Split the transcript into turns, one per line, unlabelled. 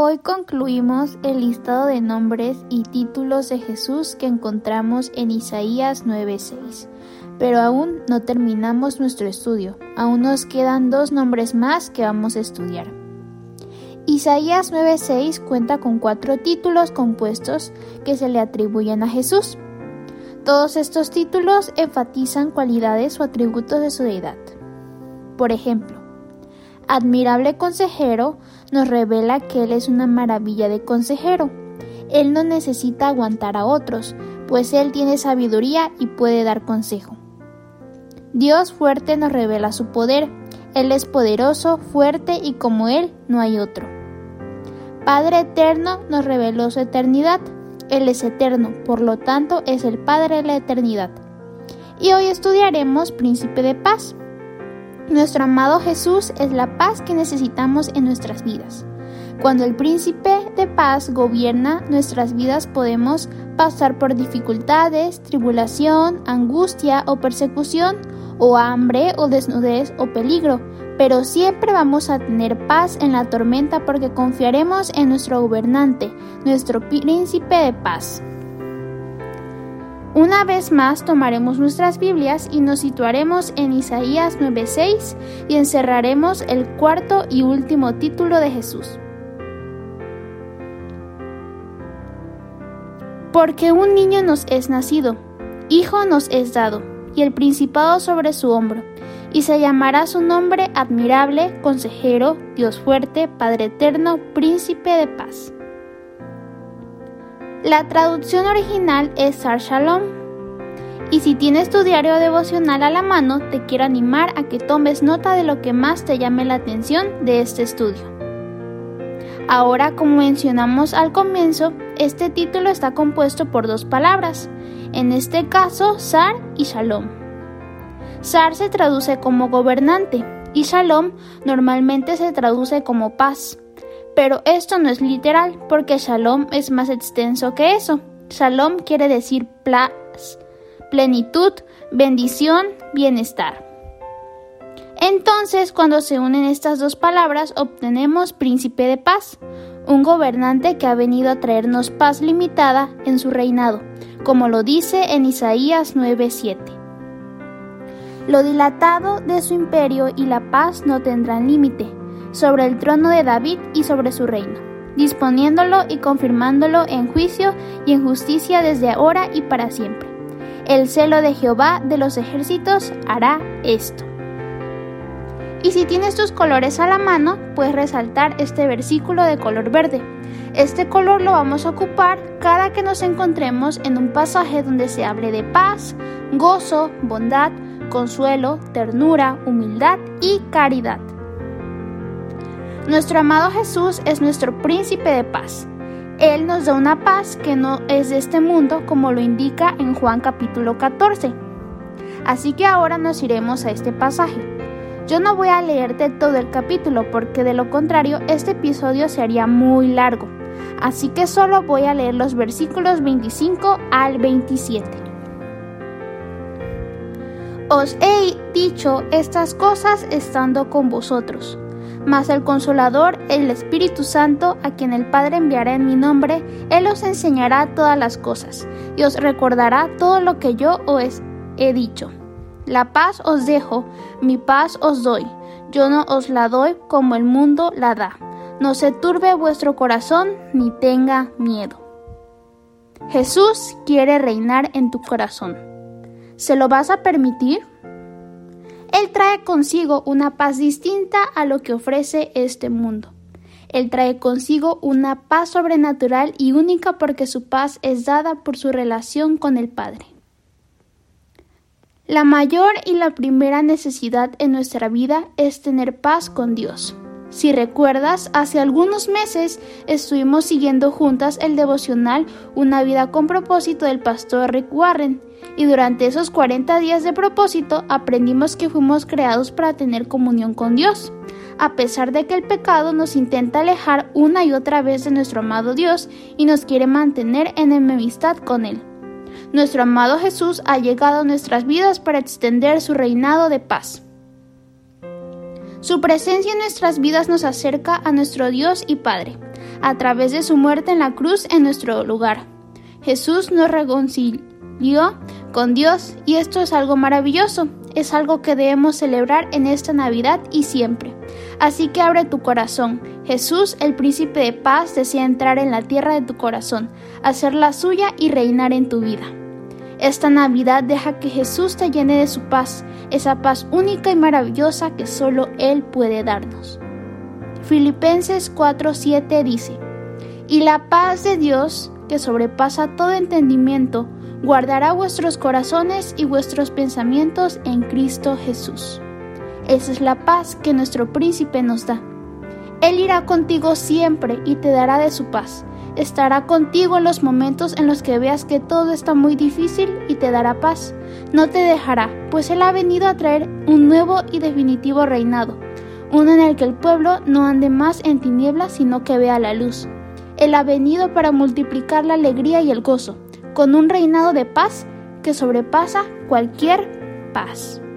Hoy concluimos el listado de nombres y títulos de Jesús que encontramos en Isaías 9:6. Pero aún no terminamos nuestro estudio, aún nos quedan dos nombres más que vamos a estudiar. Isaías 9:6 cuenta con cuatro títulos compuestos que se le atribuyen a Jesús. Todos estos títulos enfatizan cualidades o atributos de su deidad. Por ejemplo, admirable consejero nos revela que Él es una maravilla de consejero. Él no necesita aguantar a otros, pues Él tiene sabiduría y puede dar consejo. Dios fuerte nos revela su poder. Él es poderoso, fuerte y como Él no hay otro. Padre eterno nos reveló su eternidad. Él es eterno, por lo tanto es el Padre de la eternidad. Y hoy estudiaremos Príncipe de Paz. Nuestro amado Jesús es la paz que necesitamos en nuestras vidas. Cuando el príncipe de paz gobierna nuestras vidas podemos pasar por dificultades, tribulación, angustia o persecución, o hambre o desnudez o peligro, pero siempre vamos a tener paz en la tormenta porque confiaremos en nuestro gobernante, nuestro príncipe de paz. Una vez más tomaremos nuestras Biblias y nos situaremos en Isaías 9:6 y encerraremos el cuarto y último título de Jesús. Porque un niño nos es nacido, hijo nos es dado, y el principado sobre su hombro, y se llamará su nombre admirable, consejero, Dios fuerte, Padre eterno, príncipe de paz. La traducción original es Sar Shalom. Y si tienes tu diario devocional a la mano, te quiero animar a que tomes nota de lo que más te llame la atención de este estudio. Ahora, como mencionamos al comienzo, este título está compuesto por dos palabras, en este caso Sar y Shalom. Sar se traduce como gobernante y Shalom normalmente se traduce como paz. Pero esto no es literal, porque shalom es más extenso que eso. Shalom quiere decir paz, plenitud, bendición, bienestar. Entonces, cuando se unen estas dos palabras, obtenemos príncipe de paz, un gobernante que ha venido a traernos paz limitada en su reinado, como lo dice en Isaías 9:7. Lo dilatado de su imperio y la paz no tendrán límite, sobre el trono de David y sobre su reino, disponiéndolo y confirmándolo en juicio y en justicia desde ahora y para siempre. El celo de Jehová de los ejércitos hará esto. Y si tienes tus colores a la mano, puedes resaltar este versículo de color verde. Este color lo vamos a ocupar cada que nos encontremos en un pasaje donde se hable de paz, gozo, bondad, consuelo, ternura, humildad y caridad. Nuestro amado Jesús es nuestro príncipe de paz. Él nos da una paz que no es de este mundo, como lo indica en Juan capítulo 14. Así que ahora nos iremos a este pasaje. Yo no voy a leerte todo el capítulo porque de lo contrario este episodio se haría muy largo. Así que solo voy a leer los versículos 25 al 27. Os he dicho estas cosas estando con vosotros mas el Consolador, el Espíritu Santo, a quien el Padre enviará en mi nombre, Él os enseñará todas las cosas, y os recordará todo lo que yo os he dicho. La paz os dejo, mi paz os doy. Yo no os la doy como el mundo la da. No se turbe vuestro corazón, ni tenga miedo. Jesús quiere reinar en tu corazón. ¿Se lo vas a permitir? Él trae consigo una paz distinta a lo que ofrece este mundo. Él trae consigo una paz sobrenatural y única porque su paz es dada por su relación con el Padre. La mayor y la primera necesidad en nuestra vida es tener paz con Dios. Si recuerdas, hace algunos meses estuvimos siguiendo juntas el devocional Una vida con propósito del pastor Rick Warren y durante esos 40 días de propósito aprendimos que fuimos creados para tener comunión con Dios, a pesar de que el pecado nos intenta alejar una y otra vez de nuestro amado Dios y nos quiere mantener en enemistad con Él. Nuestro amado Jesús ha llegado a nuestras vidas para extender su reinado de paz. Su presencia en nuestras vidas nos acerca a nuestro Dios y Padre. a través de su muerte en la cruz en nuestro lugar. Jesús nos reconcilió con Dios y esto es algo maravilloso, es algo que debemos celebrar en esta Navidad y siempre. Así que abre tu corazón. Jesús, el príncipe de paz, desea entrar en la tierra de tu corazón, hacerla suya y reinar en tu vida. Esta Navidad deja que Jesús te llene de su paz, esa paz única y maravillosa que solo Él puede darnos. Filipenses 4:7 dice, Y la paz de Dios, que sobrepasa todo entendimiento, guardará vuestros corazones y vuestros pensamientos en Cristo Jesús. Esa es la paz que nuestro príncipe nos da. Él irá contigo siempre y te dará de su paz. Estará contigo en los momentos en los que veas que todo está muy difícil y te dará paz. No te dejará, pues Él ha venido a traer un nuevo y definitivo reinado, uno en el que el pueblo no ande más en tinieblas, sino que vea la luz. Él ha venido para multiplicar la alegría y el gozo, con un reinado de paz que sobrepasa cualquier paz.